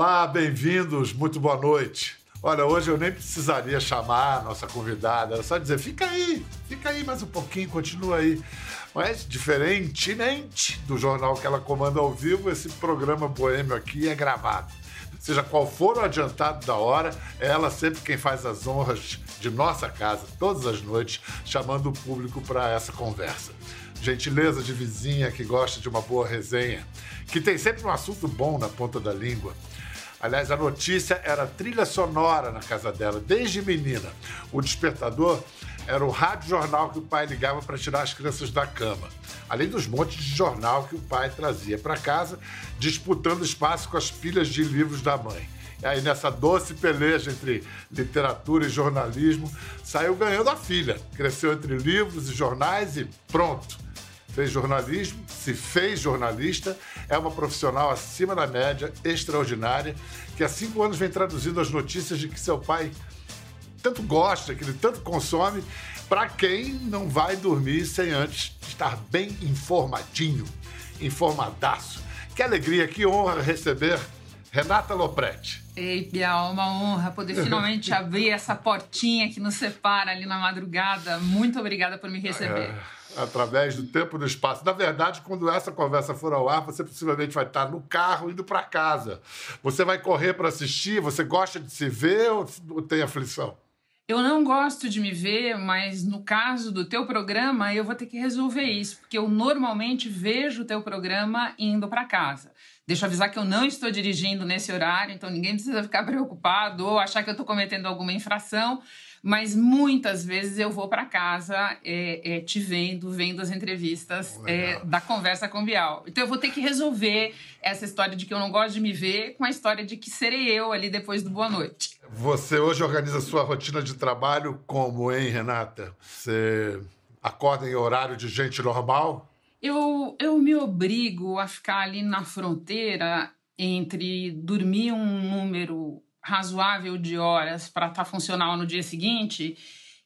Olá, bem-vindos, muito boa noite. Olha, hoje eu nem precisaria chamar a nossa convidada, era só dizer: fica aí, fica aí mais um pouquinho, continua aí. Mas, diferentemente do jornal que ela comanda ao vivo, esse programa boêmio aqui é gravado. Seja qual for o adiantado da hora, é ela sempre quem faz as honras de nossa casa, todas as noites, chamando o público para essa conversa gentileza de vizinha que gosta de uma boa resenha, que tem sempre um assunto bom na ponta da língua. Aliás, a notícia era trilha sonora na casa dela, desde menina. O despertador era o rádio-jornal que o pai ligava para tirar as crianças da cama. Além dos montes de jornal que o pai trazia para casa, disputando espaço com as pilhas de livros da mãe. E aí, nessa doce peleja entre literatura e jornalismo, saiu ganhando a filha. Cresceu entre livros e jornais e pronto fez jornalismo, se fez jornalista, é uma profissional acima da média, extraordinária, que há cinco anos vem traduzindo as notícias de que seu pai tanto gosta, que ele tanto consome, para quem não vai dormir sem antes estar bem informadinho, informadaço. Que alegria, que honra receber Renata Lopretti. Ei, Bial, uma honra poder finalmente abrir essa portinha que nos separa ali na madrugada. Muito obrigada por me receber. É através do tempo e do espaço. Na verdade, quando essa conversa for ao ar, você possivelmente vai estar no carro indo para casa. Você vai correr para assistir? Você gosta de se ver ou tem aflição? Eu não gosto de me ver, mas no caso do teu programa, eu vou ter que resolver isso, porque eu normalmente vejo o teu programa indo para casa. Deixa eu avisar que eu não estou dirigindo nesse horário, então ninguém precisa ficar preocupado ou achar que eu estou cometendo alguma infração mas muitas vezes eu vou para casa é, é, te vendo, vendo as entrevistas é, da conversa com Bial. Então eu vou ter que resolver essa história de que eu não gosto de me ver com a história de que serei eu ali depois do Boa Noite. Você hoje organiza sua rotina de trabalho como, hein, Renata? Você acorda em horário de gente normal? Eu, eu me obrigo a ficar ali na fronteira entre dormir um número razoável de horas para estar tá funcional no dia seguinte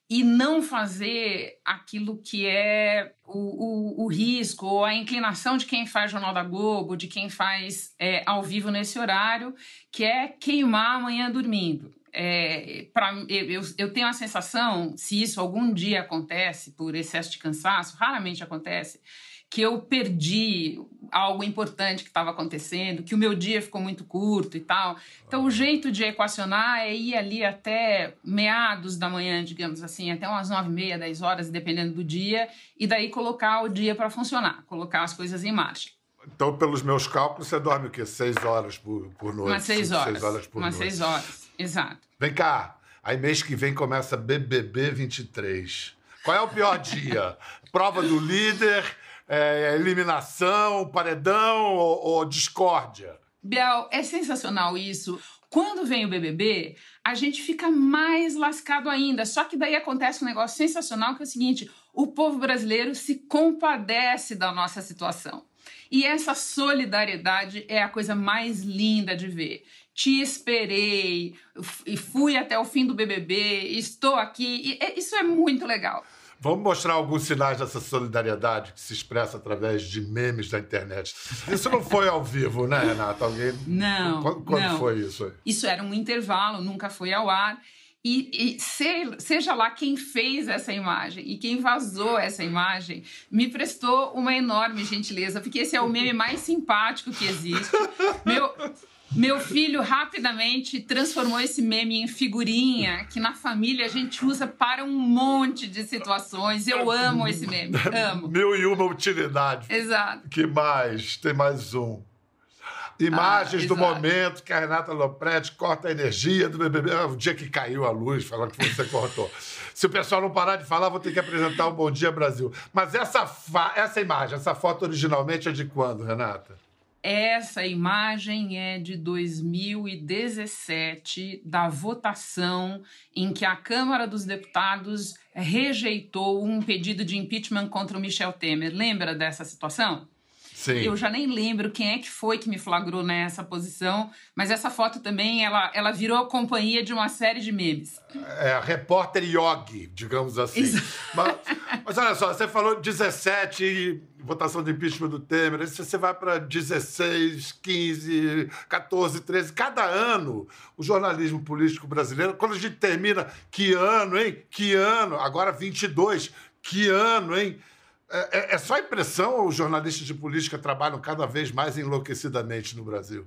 e não fazer aquilo que é o, o, o, risco ou a inclinação de quem faz Jornal da Globo, de quem faz é, ao vivo nesse horário, que é queimar amanhã dormindo. É, pra, eu, eu tenho a sensação, se isso algum dia acontece por excesso de cansaço, raramente acontece, que eu perdi algo importante que estava acontecendo, que o meu dia ficou muito curto e tal. Então, o jeito de equacionar é ir ali até meados da manhã, digamos assim, até umas nove e meia, dez horas, dependendo do dia, e daí colocar o dia para funcionar, colocar as coisas em marcha. Então, pelos meus cálculos, você dorme o quê? Seis horas por, por noite? Umas seis horas. Seis horas por Umas noite. seis horas, exato. Vem cá, aí mês que vem começa BBB 23. Qual é o pior dia? Prova do líder é, eliminação, paredão ou, ou discórdia? Biel, é sensacional isso. Quando vem o BBB, a gente fica mais lascado ainda. Só que daí acontece um negócio sensacional que é o seguinte: o povo brasileiro se compadece da nossa situação. E essa solidariedade é a coisa mais linda de ver. Te esperei e fui até o fim do BBB, estou aqui. E isso é muito legal. Vamos mostrar alguns sinais dessa solidariedade que se expressa através de memes da internet. Isso não foi ao vivo, né, Renata? Alguém... Não. Quando, quando não. foi isso? Isso era um intervalo, nunca foi ao ar. E, e se, seja lá quem fez essa imagem e quem vazou essa imagem, me prestou uma enorme gentileza, porque esse é o meme mais simpático que existe. Meu, meu filho rapidamente transformou esse meme em figurinha que na família a gente usa para um monte de situações. Eu amo esse meme, amo. Mil e uma utilidade. Exato. Que mais? Tem mais um. Imagens ah, do momento que a Renata Lopretti corta a energia do BBB. Ah, o dia que caiu a luz, falando que você cortou. Se o pessoal não parar de falar, vou ter que apresentar o um Bom Dia Brasil. Mas essa, essa imagem, essa foto originalmente é de quando, Renata? Essa imagem é de 2017, da votação em que a Câmara dos Deputados rejeitou um pedido de impeachment contra o Michel Temer. Lembra dessa situação? Sim. Eu já nem lembro quem é que foi que me flagrou nessa posição, mas essa foto também, ela, ela virou a companhia de uma série de memes. É, a repórter Yogi, digamos assim. Mas, mas, olha só, você falou 17, votação de impeachment do Temer, aí você vai para 16, 15, 14, 13. Cada ano, o jornalismo político brasileiro, quando a gente termina, que ano, hein? Que ano? Agora 22, que ano, hein? É, é, é só impressão ou os jornalistas de política trabalham cada vez mais enlouquecidamente no Brasil?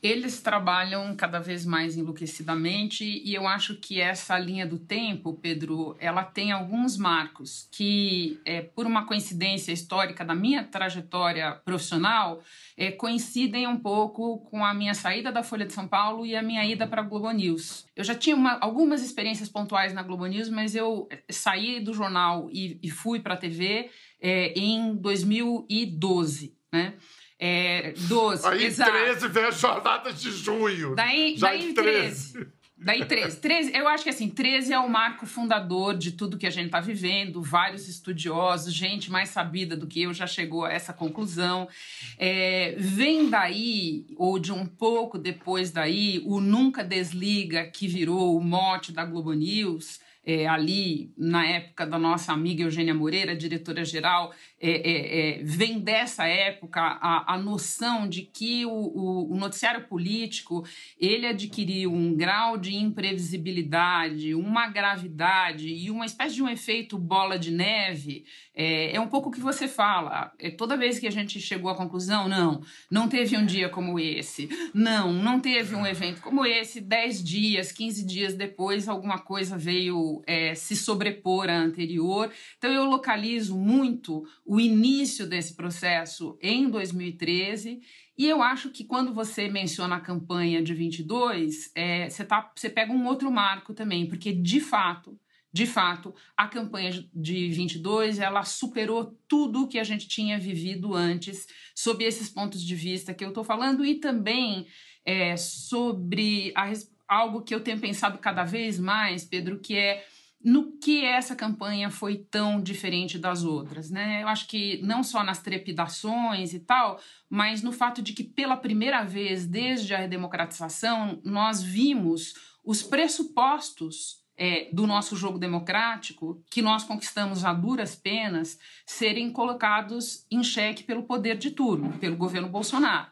Eles trabalham cada vez mais enlouquecidamente e eu acho que essa linha do tempo, Pedro, ela tem alguns marcos que, é, por uma coincidência histórica da minha trajetória profissional, é, coincidem um pouco com a minha saída da Folha de São Paulo e a minha ida para a Globo News. Eu já tinha uma, algumas experiências pontuais na Globo News, mas eu é, saí do jornal e, e fui para a TV é, em 2012, né? É, 12. Aí exato. 13 vem as jornadas de junho. Daí, Já daí em 13. 13. Daí 13. 13. Eu acho que assim, 13 é o marco fundador de tudo que a gente está vivendo. Vários estudiosos, gente mais sabida do que eu já chegou a essa conclusão. É, vem daí, ou de um pouco depois daí, o Nunca Desliga, que virou o mote da Globo News. É, ali na época da nossa amiga Eugênia Moreira, diretora-geral, é, é, é, vem dessa época a, a noção de que o, o, o, noticiário político ele adquiriu um grau de imprevisibilidade, uma gravidade e uma espécie de um efeito bola de neve. É, é um pouco o que você fala. É, toda vez que a gente chegou à conclusão, não, não teve um dia como esse, não, não teve um evento como esse, 10 dias, 15 dias depois, alguma coisa veio é, se sobrepor à anterior. Então, eu localizo muito o início desse processo em 2013. E eu acho que quando você menciona a campanha de 22, é, você, tá, você pega um outro marco também, porque de fato, de fato, a campanha de 22 ela superou tudo o que a gente tinha vivido antes, sob esses pontos de vista que eu estou falando, e também é, sobre a, algo que eu tenho pensado cada vez mais, Pedro, que é no que essa campanha foi tão diferente das outras, né? Eu acho que não só nas trepidações e tal, mas no fato de que pela primeira vez desde a redemocratização nós vimos os pressupostos é, do nosso jogo democrático, que nós conquistamos a duras penas, serem colocados em xeque pelo poder de turno, pelo governo Bolsonaro.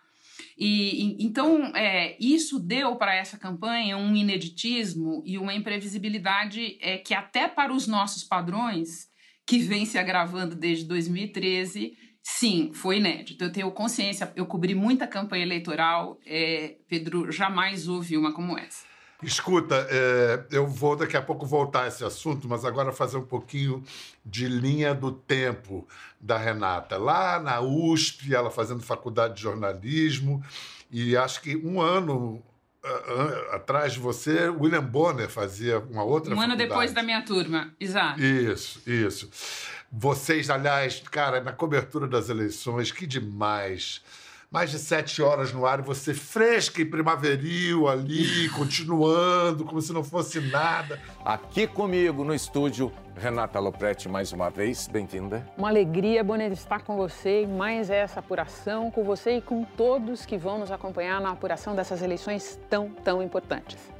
E, então, é, isso deu para essa campanha um ineditismo e uma imprevisibilidade é, que, até para os nossos padrões, que vem se agravando desde 2013, sim, foi inédito. Eu tenho consciência, eu cobri muita campanha eleitoral, é, Pedro, jamais houve uma como essa. Escuta, é, eu vou daqui a pouco voltar a esse assunto, mas agora fazer um pouquinho de linha do tempo da Renata. Lá na USP, ela fazendo faculdade de jornalismo, e acho que um ano atrás de você, William Bonner fazia uma outra Um faculdade. ano depois da minha turma, exato. Isso, isso. Vocês, aliás, cara, na cobertura das eleições, que demais mais de sete horas no ar e você fresca e primaveril ali, continuando, como se não fosse nada. Aqui comigo no estúdio, Renata Lopretti, mais uma vez, bem-vinda. Uma alegria, Bonner, estar com você e mais essa apuração, com você e com todos que vão nos acompanhar na apuração dessas eleições tão, tão importantes.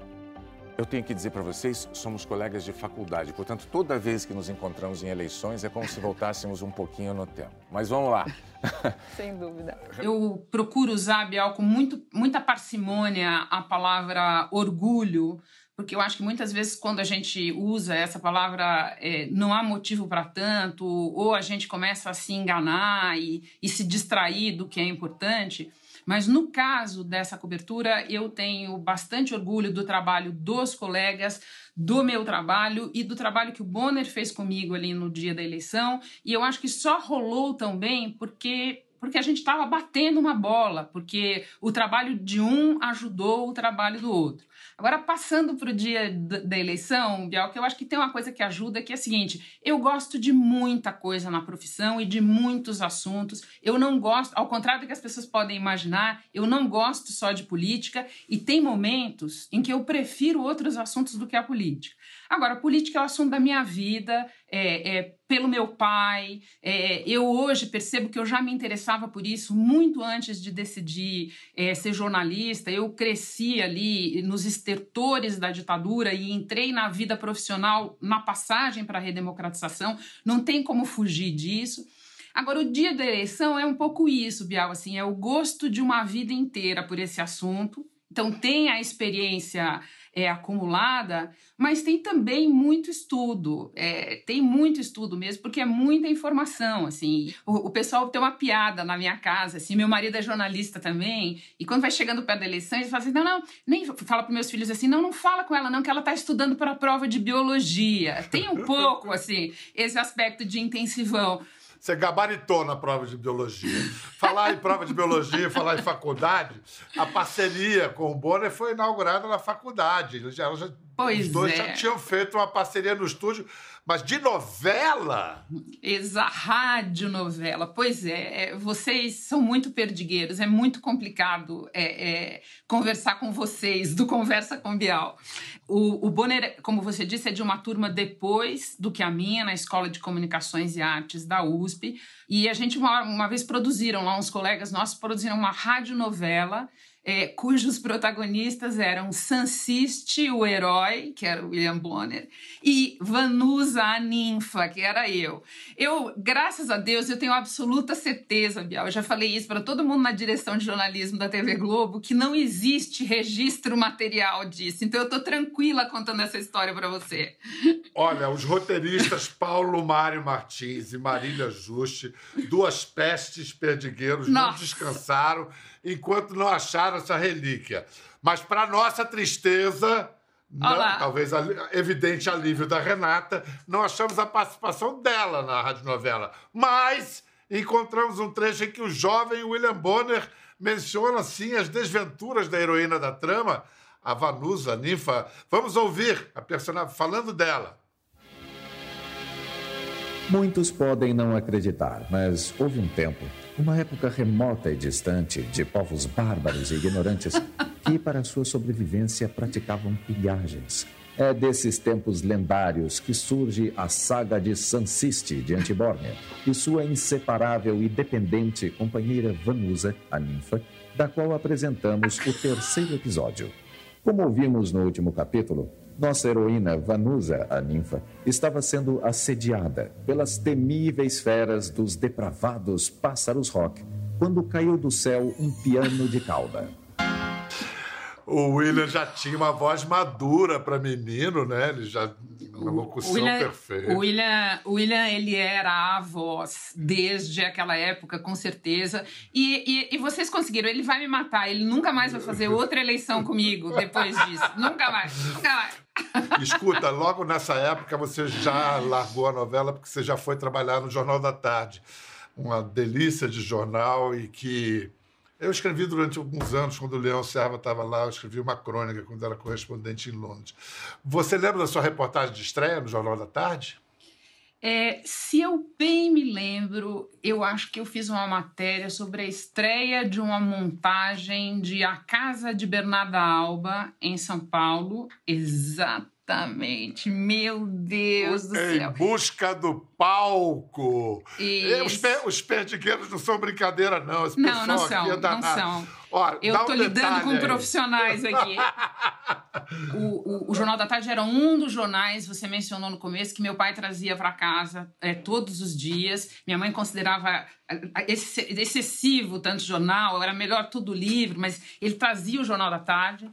Eu tenho que dizer para vocês, somos colegas de faculdade, portanto, toda vez que nos encontramos em eleições é como se voltássemos um pouquinho no tempo. Mas vamos lá. Sem dúvida. Eu procuro usar, Bial, com muito, muita parcimônia a palavra orgulho, porque eu acho que muitas vezes quando a gente usa essa palavra é, não há motivo para tanto, ou a gente começa a se enganar e, e se distrair do que é importante. Mas no caso dessa cobertura, eu tenho bastante orgulho do trabalho dos colegas, do meu trabalho e do trabalho que o Bonner fez comigo ali no dia da eleição. E eu acho que só rolou tão bem porque porque a gente estava batendo uma bola, porque o trabalho de um ajudou o trabalho do outro. Agora, passando para o dia da eleição, Bial, que eu acho que tem uma coisa que ajuda, que é a seguinte: eu gosto de muita coisa na profissão e de muitos assuntos. Eu não gosto, ao contrário do que as pessoas podem imaginar, eu não gosto só de política e tem momentos em que eu prefiro outros assuntos do que a política. Agora, política é o assunto da minha vida, é, é pelo meu pai. É, eu hoje percebo que eu já me interessava por isso muito antes de decidir é, ser jornalista. Eu cresci ali nos estertores da ditadura e entrei na vida profissional na passagem para a redemocratização. Não tem como fugir disso. Agora, o dia da eleição é um pouco isso, Bial, assim, é o gosto de uma vida inteira por esse assunto. Então, tem a experiência é, acumulada, mas tem também muito estudo, é, tem muito estudo mesmo, porque é muita informação, assim. O, o, pessoal tem uma piada na minha casa, assim, meu marido é jornalista também, e quando vai chegando perto da eleição, ele fala assim, não, não, nem fala para meus filhos assim, não, não fala com ela não, que ela está estudando para a prova de biologia. Tem um pouco, assim, esse aspecto de intensivão. Você gabaritou na prova de biologia. Falar em prova de biologia, falar em faculdade, a parceria com o Bonner foi inaugurada na faculdade. Já, já, pois os dois é. já tinham feito uma parceria no estúdio mas de novela? Exa rádio novela. Pois é, é, vocês são muito perdigueiros, é muito complicado é, é, conversar com vocês do Conversa com Bial. O, o Bonner, como você disse, é de uma turma depois do que a minha, na Escola de Comunicações e Artes da USP. E a gente, uma, uma vez, produziram lá, uns colegas nossos produziram uma radionovela é, cujos protagonistas eram Sansiste, o herói, que era o William Bonner, e Vanusa, a ninfa, que era eu. Eu, graças a Deus, eu tenho absoluta certeza, Bial, eu já falei isso para todo mundo na direção de jornalismo da TV Globo, que não existe registro material disso. Então eu estou tranquila contando essa história para você. Olha, os roteiristas Paulo Mário Martins e Marília Juste, duas pestes perdigueiros, Nossa. não descansaram enquanto não acharam essa relíquia. Mas, para nossa tristeza, não, talvez evidente alívio da Renata, não achamos a participação dela na radionovela. Mas encontramos um trecho em que o jovem William Bonner menciona, assim, as desventuras da heroína da trama, a Vanusa, a ninfa. Vamos ouvir a personagem falando dela. Muitos podem não acreditar, mas houve um tempo, uma época remota e distante, de povos bárbaros e ignorantes que, para sua sobrevivência, praticavam pilhagens. É desses tempos lendários que surge a saga de Sansiste de Antibórnia e sua inseparável e dependente companheira Vanusa, a ninfa, da qual apresentamos o terceiro episódio. Como ouvimos no último capítulo, nossa heroína Vanusa, a ninfa, estava sendo assediada pelas temíveis feras dos depravados pássaros rock quando caiu do céu um piano de cauda. O William já tinha uma voz madura para menino, né? Ele já uma locução William, perfeita. O William, o William, ele era a voz desde aquela época, com certeza. E, e, e, vocês conseguiram. Ele vai me matar. Ele nunca mais vai fazer outra eleição comigo depois disso. nunca mais. Nunca mais. Escuta, logo nessa época você já largou a novela porque você já foi trabalhar no Jornal da Tarde. Uma delícia de jornal e que eu escrevi durante alguns anos, quando o Leão Serva estava lá, eu escrevi uma crônica quando era correspondente em Londres. Você lembra da sua reportagem de estreia no Jornal da Tarde? É, se eu bem me lembro, eu acho que eu fiz uma matéria sobre a estreia de uma montagem de A Casa de Bernarda Alba, em São Paulo, exatamente Exatamente. Meu Deus do em céu. Em busca do palco. Os, pe os perdigueiros não são brincadeira, não. Esse não, não são. É não são. Ó, Eu estou um lidando com aí. profissionais aqui. o, o, o, Jornal da Tarde era um dos jornais, você mencionou no começo, que meu pai trazia para casa é, todos os dias. Minha mãe considerava excessivo tanto jornal, era melhor tudo livre, mas ele trazia o Jornal da Tarde.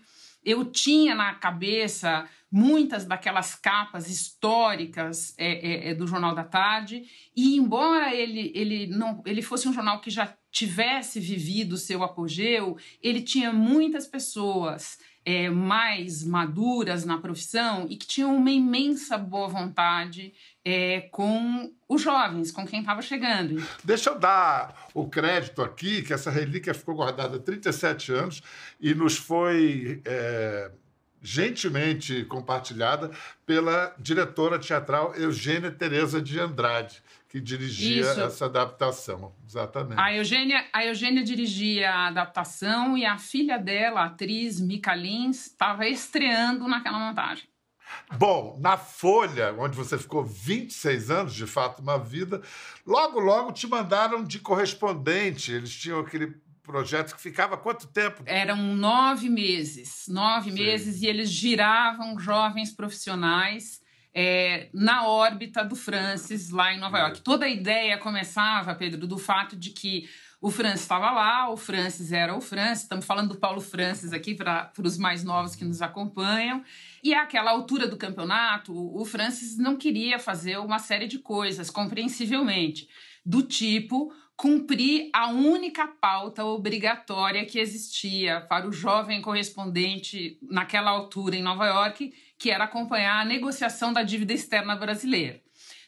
Eu tinha na cabeça muitas daquelas capas históricas é, é, é, do Jornal da Tarde, e embora ele, ele, não, ele fosse um jornal que já tivesse vivido seu apogeu, ele tinha muitas pessoas é, mais maduras na profissão e que tinham uma imensa boa vontade é, com os jovens, com quem estava chegando. Deixa eu dar o crédito aqui, que essa relíquia ficou guardada há 37 anos e nos foi é, gentilmente compartilhada pela diretora teatral Eugênia Tereza de Andrade, que dirigia Isso. essa adaptação. Exatamente. A Eugênia, a Eugênia dirigia a adaptação e a filha dela, a atriz Mika Lins, estava estreando naquela montagem. Bom, na Folha, onde você ficou 26 anos, de fato, uma vida, logo, logo te mandaram de correspondente. Eles tinham aquele projeto que ficava quanto tempo? Eram nove meses, nove Sim. meses, e eles giravam jovens profissionais é, na órbita do Francis, lá em Nova York. Toda a ideia começava, Pedro, do fato de que o Francis estava lá, o Francis era o Francis, estamos falando do Paulo Francis aqui para os mais novos que nos acompanham. E àquela altura do campeonato, o Francis não queria fazer uma série de coisas, compreensivelmente, do tipo cumprir a única pauta obrigatória que existia para o jovem correspondente naquela altura em Nova York, que era acompanhar a negociação da dívida externa brasileira.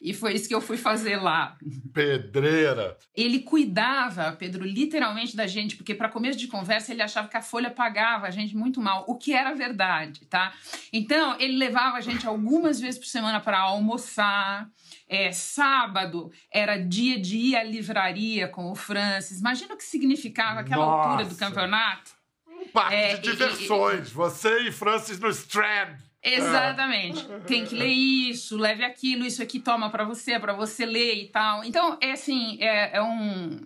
E foi isso que eu fui fazer lá. Pedreira. Ele cuidava, Pedro, literalmente da gente, porque para começo de conversa ele achava que a Folha pagava a gente muito mal, o que era verdade, tá? Então ele levava a gente algumas vezes por semana para almoçar. É, sábado era dia de ir à livraria com o Francis. Imagina o que significava aquela Nossa. altura do campeonato. Um parque É, de e- diversões. Você e Francis no Strand. Exatamente. Tem que ler isso, leve aquilo, isso aqui toma para você, para você ler e tal. Então, é assim, é, é um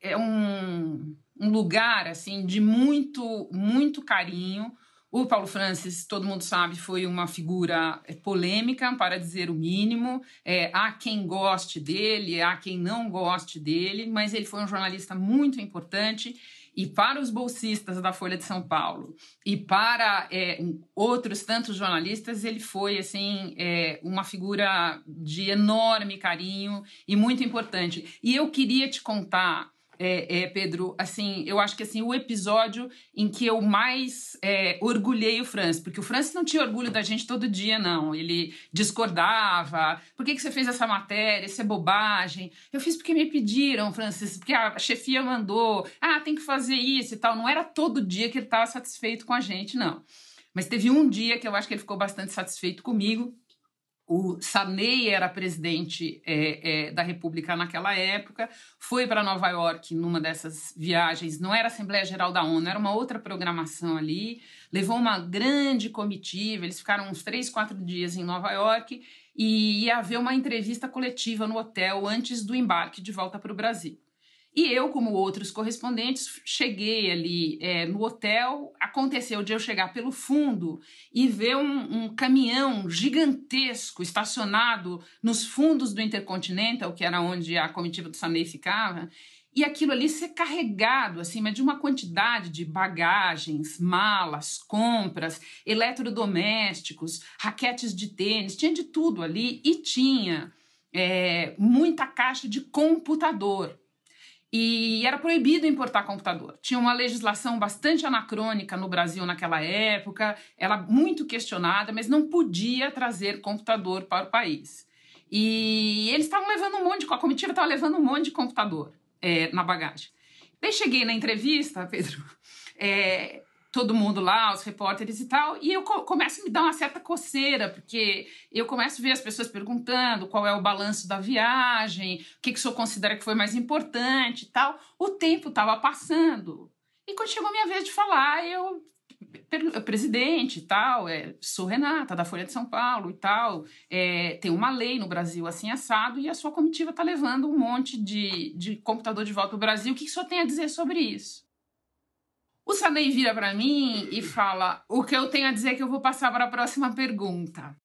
é um, um lugar assim de muito muito carinho. O Paulo Francis, todo mundo sabe, foi uma figura é, polêmica, para dizer o mínimo. É, há quem goste dele, há quem não goste dele, mas ele foi um jornalista muito importante. E para os bolsistas da Folha de São Paulo e para é, outros tantos jornalistas, ele foi assim é, uma figura de enorme carinho e muito importante. E eu queria te contar, é, é, Pedro, assim, eu acho que assim o episódio em que eu mais é, orgulhei o Francis, porque o Francis não tinha orgulho da gente todo dia, não. Ele discordava. Por que, que você fez essa matéria? Isso é bobagem. Eu fiz porque me pediram, Francis, porque a chefia mandou. Ah, tem que fazer isso e tal. Não era todo dia que ele estava satisfeito com a gente, não. Mas teve um dia que eu acho que ele ficou bastante satisfeito comigo. O Sarney era presidente é, é, da República naquela época, foi para Nova York numa dessas viagens. Não era Assembleia Geral da ONU, era uma outra programação ali. Levou uma grande comitiva, eles ficaram uns três, quatro dias em Nova York e ia haver uma entrevista coletiva no hotel antes do embarque de volta para o Brasil. E eu, como outros correspondentes, cheguei ali é, no hotel. Aconteceu de eu chegar pelo fundo e ver um, um caminhão gigantesco estacionado nos fundos do Intercontinental, que era onde a comitiva do Sanei ficava, e aquilo ali ser carregado, mas de uma quantidade de bagagens, malas, compras, eletrodomésticos, raquetes de tênis, tinha de tudo ali e tinha é, muita caixa de computador. E era proibido importar computador. Tinha uma legislação bastante anacrônica no Brasil naquela época, ela muito questionada, mas não podia trazer computador para o país. E eles estavam levando um monte de. A comitiva estava levando um monte de computador é, na bagagem. Daí cheguei na entrevista, Pedro, é, todo mundo lá, os repórteres e tal, e eu co começo a me dar uma certa coceira, porque eu começo a ver as pessoas perguntando qual é o balanço da viagem, o que, que o senhor considera que foi mais importante e tal. O tempo estava passando. E quando chegou a minha vez de falar, eu presidente e tal, é, sou Renata, da Folha de São Paulo e tal, é, tem uma lei no Brasil assim assado e a sua comitiva está levando um monte de, de computador de volta para o Brasil. O que, que o senhor tem a dizer sobre isso? O Sanei vira para mim e fala: O que eu tenho a dizer é que eu vou passar para a próxima pergunta.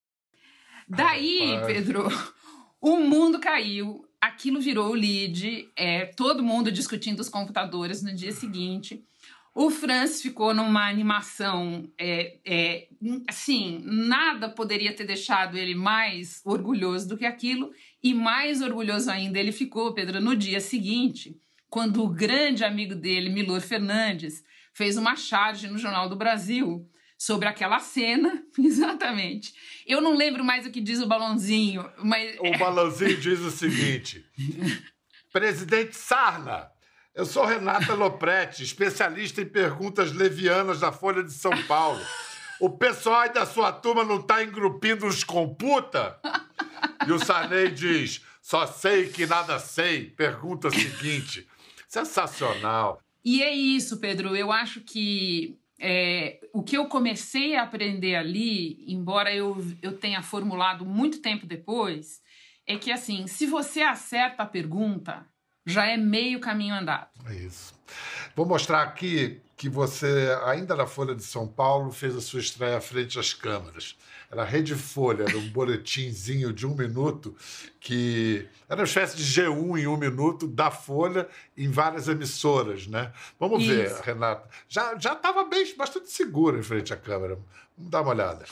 Daí, Rapaz. Pedro, o mundo caiu, aquilo virou o lead, é, todo mundo discutindo os computadores no dia seguinte. O Franz ficou numa animação, é, é, assim, nada poderia ter deixado ele mais orgulhoso do que aquilo, e mais orgulhoso ainda ele ficou, Pedro, no dia seguinte, quando o grande amigo dele, Milor Fernandes, fez uma charge no Jornal do Brasil sobre aquela cena, exatamente. Eu não lembro mais o que diz o balãozinho, mas O balãozinho diz o seguinte: Presidente Sarna, eu sou Renata Lopretti, especialista em perguntas levianas da Folha de São Paulo. O pessoal aí da sua turma não tá engrupindo os computa? E o Sarney diz: só sei que nada sei. Pergunta seguinte. Sensacional. E é isso, Pedro. Eu acho que é, o que eu comecei a aprender ali, embora eu, eu tenha formulado muito tempo depois, é que assim, se você acerta a pergunta, já é meio caminho andado. É isso. Vou mostrar aqui que você, ainda na Folha de São Paulo, fez a sua estreia frente às câmeras. Era Rede Folha, era um boletimzinho de um minuto que era uma espécie de G1 em um minuto da Folha em várias emissoras, né? Vamos Isso. ver, Renata. Já já estava bem, bastante segura em frente à câmera. Vamos dar uma olhada.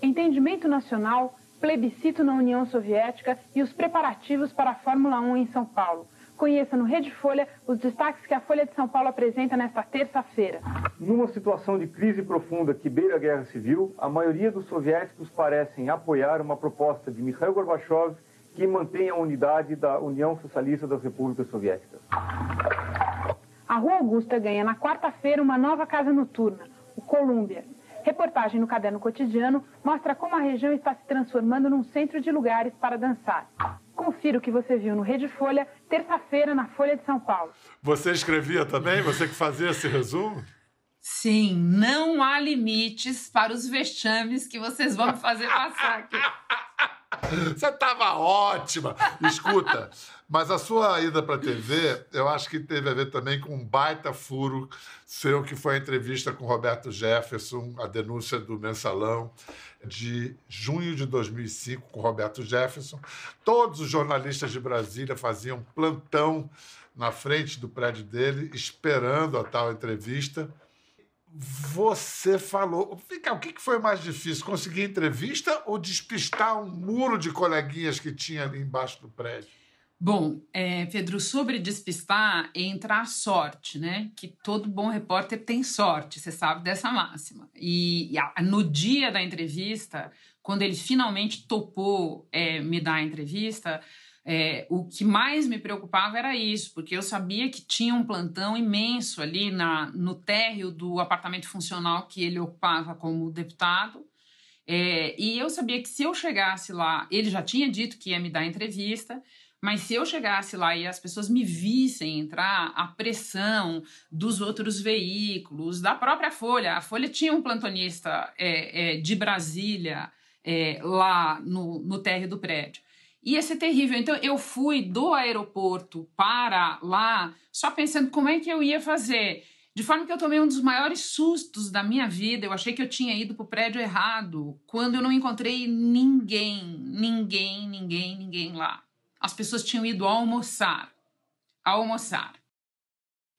Entendimento nacional, plebiscito na União Soviética e os preparativos para a Fórmula 1 em São Paulo. Conheça no Rede Folha os destaques que a Folha de São Paulo apresenta nesta terça-feira. Numa situação de crise profunda que beira a guerra civil, a maioria dos soviéticos parecem apoiar uma proposta de Mikhail Gorbachev que mantém a unidade da União Socialista das Repúblicas Soviéticas. A Rua Augusta ganha na quarta-feira uma nova casa noturna, o Colômbia. Reportagem no Caderno Cotidiano mostra como a região está se transformando num centro de lugares para dançar. Confira o que você viu no Rede Folha, terça-feira, na Folha de São Paulo. Você escrevia também? Você que fazia esse resumo? Sim, não há limites para os vexames que vocês vão fazer passar aqui. Você estava ótima. Escuta, mas a sua ida para a TV, eu acho que teve a ver também com um baita furo seu, que foi a entrevista com Roberto Jefferson, a denúncia do mensalão de junho de 2005 com Roberto Jefferson. Todos os jornalistas de Brasília faziam plantão na frente do prédio dele, esperando a tal entrevista. Você falou. O que foi mais difícil? Conseguir entrevista ou despistar um muro de coleguinhas que tinha ali embaixo do prédio? Bom, é, Pedro, sobre despistar, entra a sorte, né? Que todo bom repórter tem sorte, você sabe dessa máxima. E, e no dia da entrevista, quando ele finalmente topou é, me dar a entrevista, é, o que mais me preocupava era isso, porque eu sabia que tinha um plantão imenso ali na, no térreo do apartamento funcional que ele ocupava como deputado. É, e eu sabia que se eu chegasse lá, ele já tinha dito que ia me dar entrevista, mas se eu chegasse lá e as pessoas me vissem entrar, a pressão dos outros veículos, da própria Folha, a Folha tinha um plantonista é, é, de Brasília é, lá no, no térreo do prédio ia ser terrível. Então eu fui do aeroporto para lá só pensando como é que eu ia fazer. De forma que eu tomei um dos maiores sustos da minha vida. Eu achei que eu tinha ido para o prédio errado, quando eu não encontrei ninguém, ninguém, ninguém, ninguém lá. As pessoas tinham ido almoçar. Almoçar.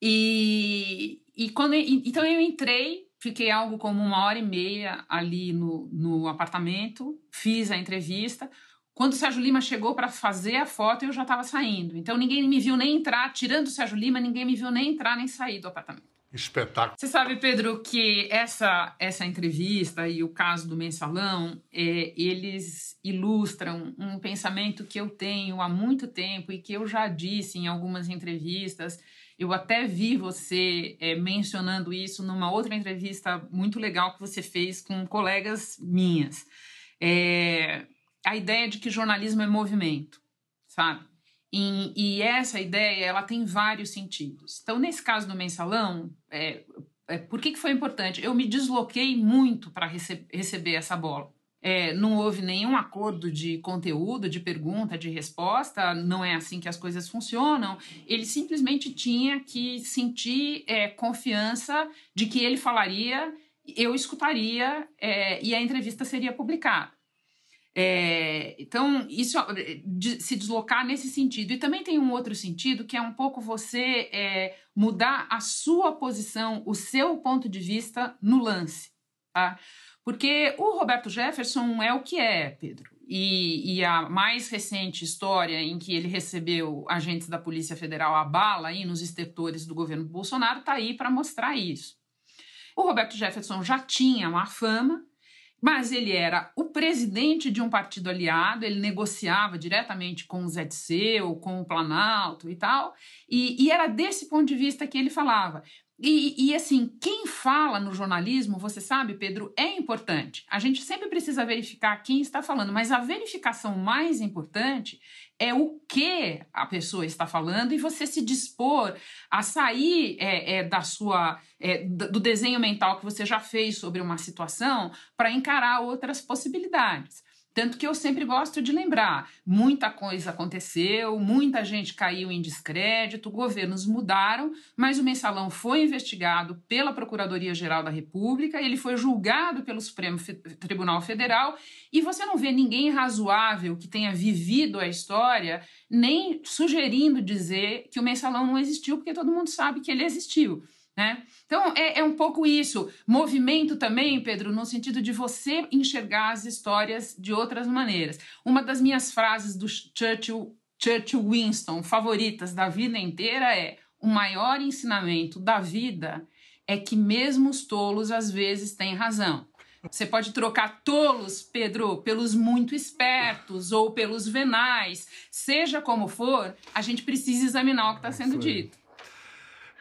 E, e quando então eu entrei, fiquei algo como uma hora e meia ali no, no apartamento, fiz a entrevista. Quando o Sérgio Lima chegou para fazer a foto, eu já estava saindo. Então ninguém me viu nem entrar, tirando o Sérgio Lima, ninguém me viu nem entrar nem sair do apartamento. Espetáculo. Você sabe, Pedro, que essa essa entrevista e o caso do mensalão, é, eles ilustram um pensamento que eu tenho há muito tempo e que eu já disse em algumas entrevistas. Eu até vi você é, mencionando isso numa outra entrevista muito legal que você fez com colegas minhas. É, a ideia de que jornalismo é movimento, sabe? E, e, essa ideia ela tem vários sentidos. Então, nesse caso do mensalão, é, é, por que, que foi importante? Eu me desloquei muito para rece receber essa bola. É, não houve nenhum acordo de conteúdo, de pergunta, de resposta, não é assim que as coisas funcionam. Ele simplesmente tinha que sentir é, confiança de que ele falaria, eu escutaria é, e a entrevista seria publicada. É, então, isso de se deslocar nesse sentido. E também tem um outro sentido que é um pouco você é, mudar a sua posição, o seu ponto de vista no lance. Tá? Porque o Roberto Jefferson é o que é, Pedro. E, e, a mais recente história em que ele recebeu agentes da Polícia Federal a bala aí nos estertores do governo Bolsonaro está aí para mostrar isso. O Roberto Jefferson já tinha uma fama mas ele era o presidente de um partido aliado, ele negociava diretamente com o Zé Disseu, com o Planalto e tal, e, e era desse ponto de vista que ele falava. E, e, assim, quem fala no jornalismo, você sabe, Pedro, é importante. A gente sempre precisa verificar quem está falando, mas a verificação mais importante é o que a pessoa está falando e você se dispor a sair é, é, da sua é, do desenho mental que você já fez sobre uma situação para encarar outras possibilidades. Tanto que eu sempre gosto de lembrar: muita coisa aconteceu, muita gente caiu em descrédito, governos mudaram, mas o mensalão foi investigado pela Procuradoria-Geral da República, ele foi julgado pelo Supremo Tribunal Federal, e você não vê ninguém razoável que tenha vivido a história nem sugerindo dizer que o mensalão não existiu, porque todo mundo sabe que ele existiu. Né? Então, é, é, um pouco isso. Movimento também, Pedro, no sentido de você enxergar as histórias de outras maneiras. Uma das minhas frases do Churchill, Churchill Winston, favoritas da vida inteira é: o maior ensinamento da vida é que mesmo os tolos às vezes têm razão. Você pode trocar tolos, Pedro, pelos muito espertos ou pelos venais. Seja como for, a gente precisa examinar o que está sendo dito.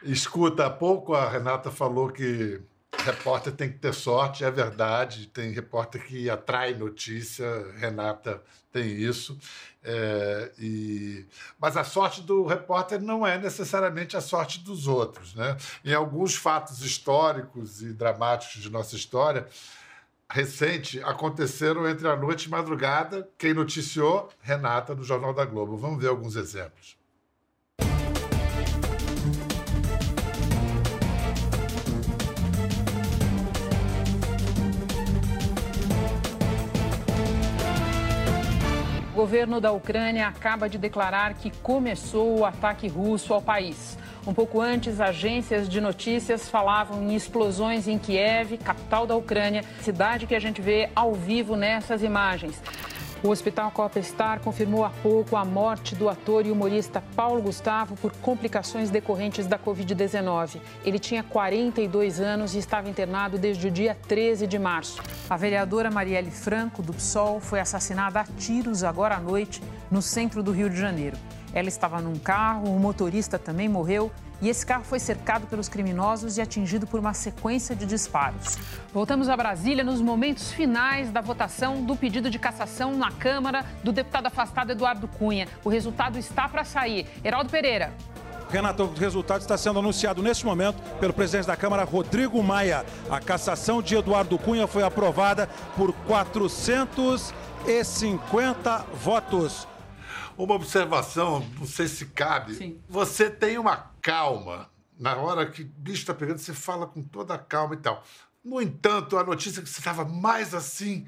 Escuta, há pouco a Renata falou que repórter tem que ter sorte, é verdade. Tem repórter que atrai notícia, Renata tem isso. É, e... Mas a sorte do repórter não é necessariamente a sorte dos outros. Né? Em alguns fatos históricos e dramáticos de nossa história, recente, aconteceram entre a noite e madrugada. Quem noticiou? Renata, do Jornal da Globo. Vamos ver alguns exemplos. Governo da Ucrânia acaba de declarar que começou o ataque russo ao país. Um pouco antes, agências de notícias falavam em explosões em Kiev, capital da Ucrânia, cidade que a gente vê ao vivo nessas imagens. O Hospital Copa Star confirmou há pouco a morte do ator e humorista Paulo Gustavo por complicações decorrentes da Covid-19. Ele tinha 42 anos e estava internado desde o dia 13 de março. A vereadora Marielle Franco, do PSOL, foi assassinada a tiros agora à noite no centro do Rio de Janeiro. Ela estava num carro, o motorista também morreu e esse carro foi cercado pelos criminosos e atingido por uma sequência de disparos. Voltamos a Brasília nos momentos finais da votação do pedido de cassação na Câmara do deputado afastado Eduardo Cunha. O resultado está para sair. Heraldo Pereira. Renato, o resultado está sendo anunciado neste momento pelo presidente da Câmara, Rodrigo Maia. A cassação de Eduardo Cunha foi aprovada por 450 votos. Uma observação, não sei se cabe. Sim. Você tem uma calma. Na hora que o bicho está pegando, você fala com toda a calma e tal. No entanto, a notícia que você estava mais assim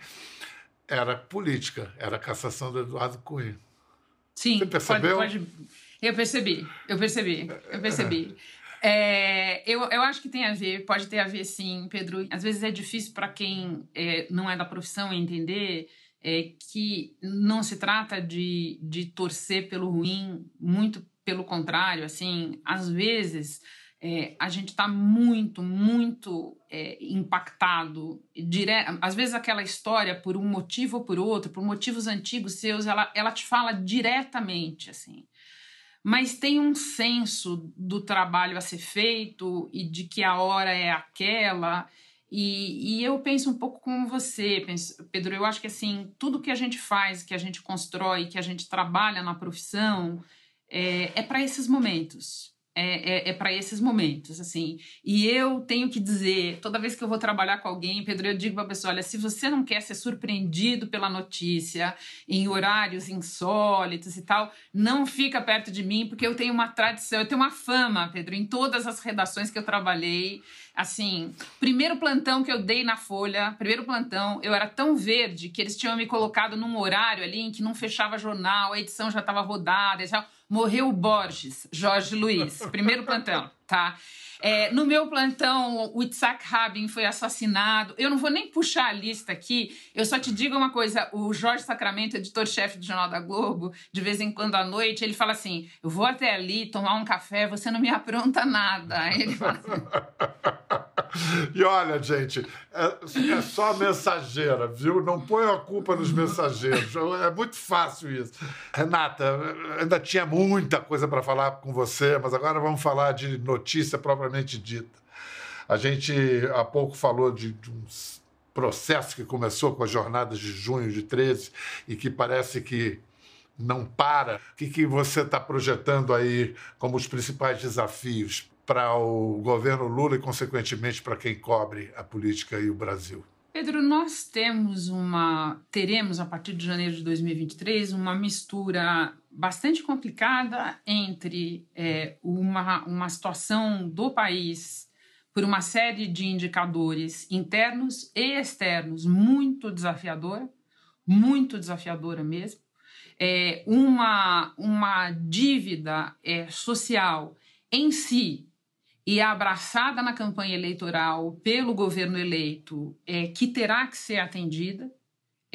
era política, era a cassação do Eduardo Cunha. Sim, você percebeu? Pode, pode... Eu percebi, eu percebi, eu percebi. É, eu, eu acho que tem a ver, pode ter a ver sim, Pedro. Às vezes é difícil para quem é, não é da profissão entender é, que não se trata de, de torcer pelo ruim, muito pelo contrário, assim, às vezes é, a gente está muito, muito é, impactado. Dire... Às vezes aquela história, por um motivo ou por outro, por motivos antigos seus, ela, ela te fala diretamente, assim. Mas tem um senso do trabalho a ser feito e de que a hora é aquela e, e, eu penso um pouco como você, Pedro. Eu acho que assim tudo que a gente faz, que a gente constrói, que a gente trabalha na profissão, é, é para esses momentos. É, é, é para esses momentos, assim. E eu tenho que dizer, toda vez que eu vou trabalhar com alguém, Pedro, eu digo para a pessoa: olha, se você não quer ser surpreendido pela notícia em horários insólitos e tal, não fica perto de mim, porque eu tenho uma tradição, eu tenho uma fama, Pedro, em todas as redações que eu trabalhei Assim, primeiro plantão que eu dei na Folha, primeiro plantão, eu era tão verde que eles tinham me colocado num horário ali em que não fechava jornal, a edição já estava rodada e tal. Morreu Borges, Jorge Luiz, primeiro plantão, tá? É, no meu plantão, o Itzhak Rabin foi assassinado. Eu não vou nem puxar a lista aqui, eu só te digo uma coisa: o Jorge Sacramento, editor-chefe do Jornal da Globo, de vez em quando à noite, ele fala assim: Eu vou até ali tomar um café, você não me apronta nada. Aí ele fala assim. E olha, gente, é, é só mensageira, viu? Não põe a culpa nos mensageiros. É muito fácil isso. Renata, ainda tinha muita coisa para falar com você, mas agora vamos falar de notícia propriamente dita. A gente há pouco falou de, de um processo que começou com as jornadas de junho de 13 e que parece que não para. O que, que você está projetando aí como os principais desafios para o governo Lula e, consequentemente, para quem cobre a política e o Brasil? Pedro, nós temos uma, teremos a partir de janeiro de 2023 uma mistura bastante complicada entre é, uma, uma situação do país por uma série de indicadores internos e externos muito desafiadora, muito desafiadora mesmo, é, uma, uma dívida é, social em si e abraçada na campanha eleitoral pelo governo eleito, é, que terá que ser atendida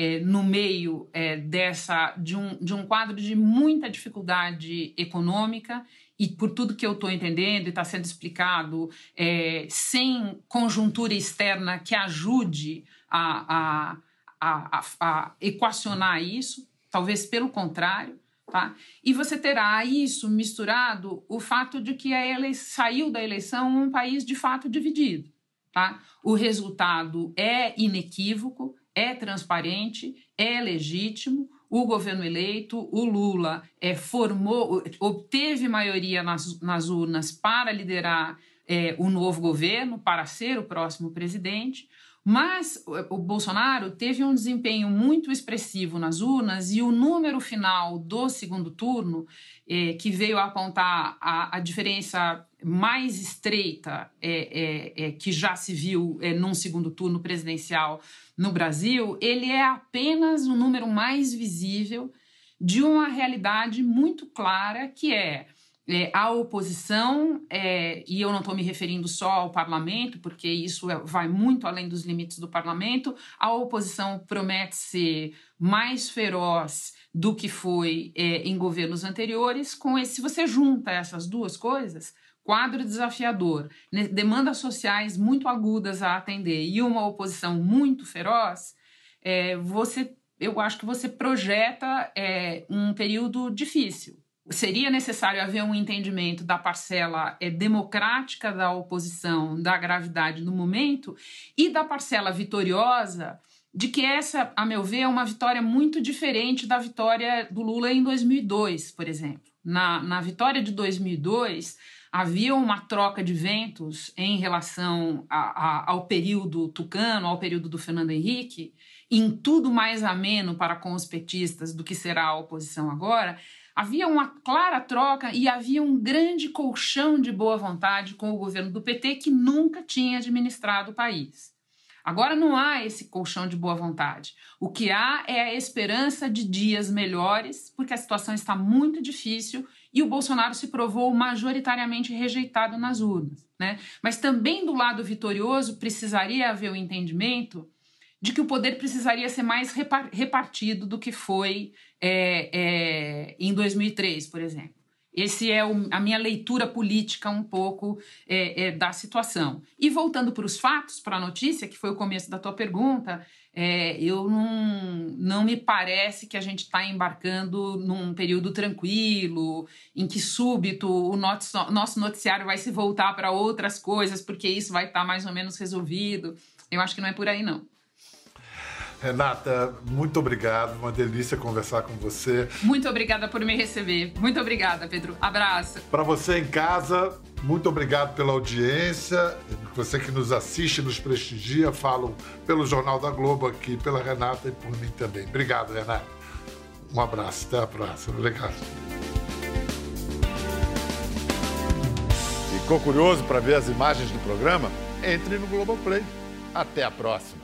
é, no meio é, dessa de um, de um quadro de muita dificuldade econômica e por tudo que eu estou entendendo e está sendo explicado, é, sem conjuntura externa que ajude a, a, a, a equacionar isso, talvez pelo contrário. Tá? E você terá isso misturado o fato de que a ele... saiu da eleição um país de fato dividido. Tá? O resultado é inequívoco, é transparente, é legítimo. O governo eleito, o Lula, é, formou, obteve maioria nas, nas urnas para liderar é, o novo governo, para ser o próximo presidente. Mas o Bolsonaro teve um desempenho muito expressivo nas urnas e o número final do segundo turno, eh, que veio apontar a, a diferença mais estreita é, é, é, que já se viu é, num segundo turno presidencial no Brasil, ele é apenas o número mais visível de uma realidade muito clara que é é, a oposição, é, e eu não estou me referindo só ao parlamento, porque isso é, vai muito além dos limites do parlamento, a oposição promete ser mais feroz do que foi é, em governos anteriores. Com esse, se você junta essas duas coisas, quadro desafiador, né, demandas sociais muito agudas a atender e uma oposição muito feroz, é, você, eu acho que você projeta é, um período difícil seria necessário haver um entendimento da parcela é, democrática da oposição, da gravidade do momento, e da parcela vitoriosa, de que essa, a meu ver, é uma vitória muito diferente da vitória do Lula em 2002, por exemplo. Na, na vitória de 2002, havia uma troca de ventos em relação a, a, ao período tucano, ao período do Fernando Henrique, em tudo mais ameno para com os petistas do que será a oposição agora, Havia uma clara troca e havia um grande colchão de boa vontade com o governo do PT que nunca tinha administrado o país. Agora não há esse colchão de boa vontade. O que há é a esperança de dias melhores, porque a situação está muito difícil e o Bolsonaro se provou majoritariamente rejeitado nas urnas. Né? Mas também do lado vitorioso precisaria haver o entendimento de que o poder precisaria ser mais repartido do que foi é, é, em 2003, por exemplo. Esse é o, a minha leitura política um pouco é, é da situação. E voltando para os fatos, para a notícia, que foi o começo da tua pergunta, é, eu não, não me parece que a gente está embarcando num período tranquilo, em que súbito o nosso, nosso noticiário vai se voltar para outras coisas, porque isso vai estar tá mais ou menos resolvido. Eu acho que não é por aí, não. Renata, muito obrigado. Uma delícia conversar com você. Muito obrigada por me receber. Muito obrigada, Pedro. Abraço. Para você em casa, muito obrigado pela audiência. Você que nos assiste, nos prestigia, falo pelo Jornal da Globo aqui, pela Renata e por mim também. Obrigado, Renata. Um abraço. Até a próxima. Obrigado. Ficou curioso para ver as imagens do programa? Entre no Globoplay. Até a próxima.